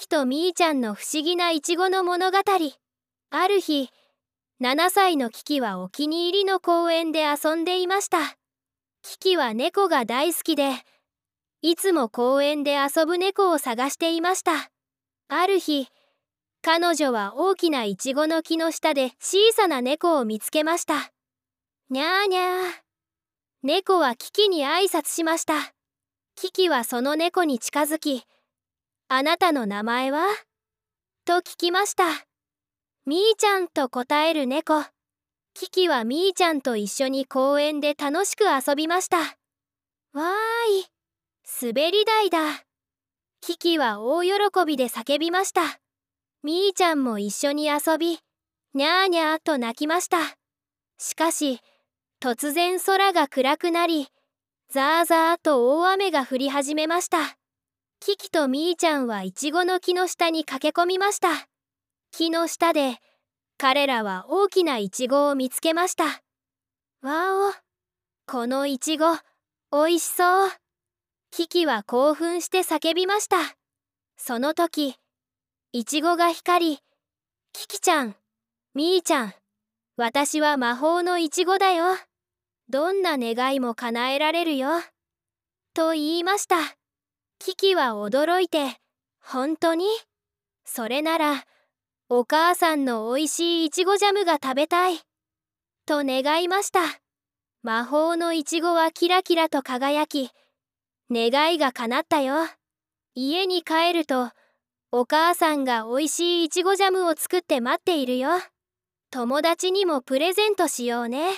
キとみーちゃんの不思議なイチゴの物語。ある日7歳のキキはお気に入りの公園で遊んでいました。キキは猫が大好きでいつも公園で遊ぶ猫を探していました。ある日彼女は大きなイチゴの木の下で小さな猫を見つけました。にゃーにゃー。猫はキキに挨拶しました。キキはその猫に近づきあなたの名前は？と聞きました。みーちゃんと答える猫。キキはみーちゃんと一緒に公園で楽しく遊びました。わーい。滑り台だ。キキは大喜びで叫びました。みーちゃんも一緒に遊びにゃーにゃーと泣きました。しかし突然空が暗くなりザーザーと大雨が降り始めました。キキとみーちゃんはイチゴの木の下に駆け込みました。木の下で彼らは大きなイチゴを見つけました。わおこのイチゴおいしそう。キキは興奮して叫びました。その時イチゴが光りキキちゃんみーちゃん私は魔法のイチゴだよ。どんな願いも叶えられるよ。と言いました。キキは驚いて本当に？それならお母さんのおいしいいちごジャムが食べたいと願いました。魔法のいちごはキラキラと輝き願いが叶ったよ。家に帰るとお母さんがおいしいいちごジャムを作って待っているよ。友達にもプレゼントしようね。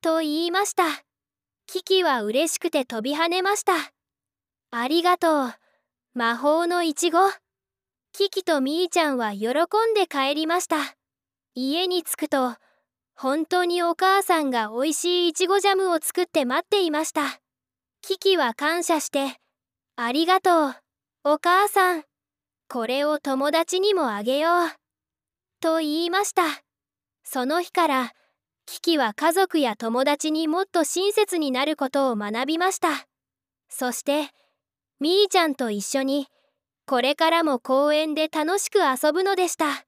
と言いました。キキは嬉しくて飛び跳ねました。ありがとう。魔法のいちご。キキとみーちゃんは喜んで帰りました。家に着くと本当にお母さんがおいしいいちごジャムを作って待っていました。キキは感謝してありがとうお母さん。これを友達にもあげよう。と言いました。その日からキキは家族や友達にもっと親切になることを学びました。そしてみーちゃんと一緒にこれからも公園で楽しく遊ぶのでした。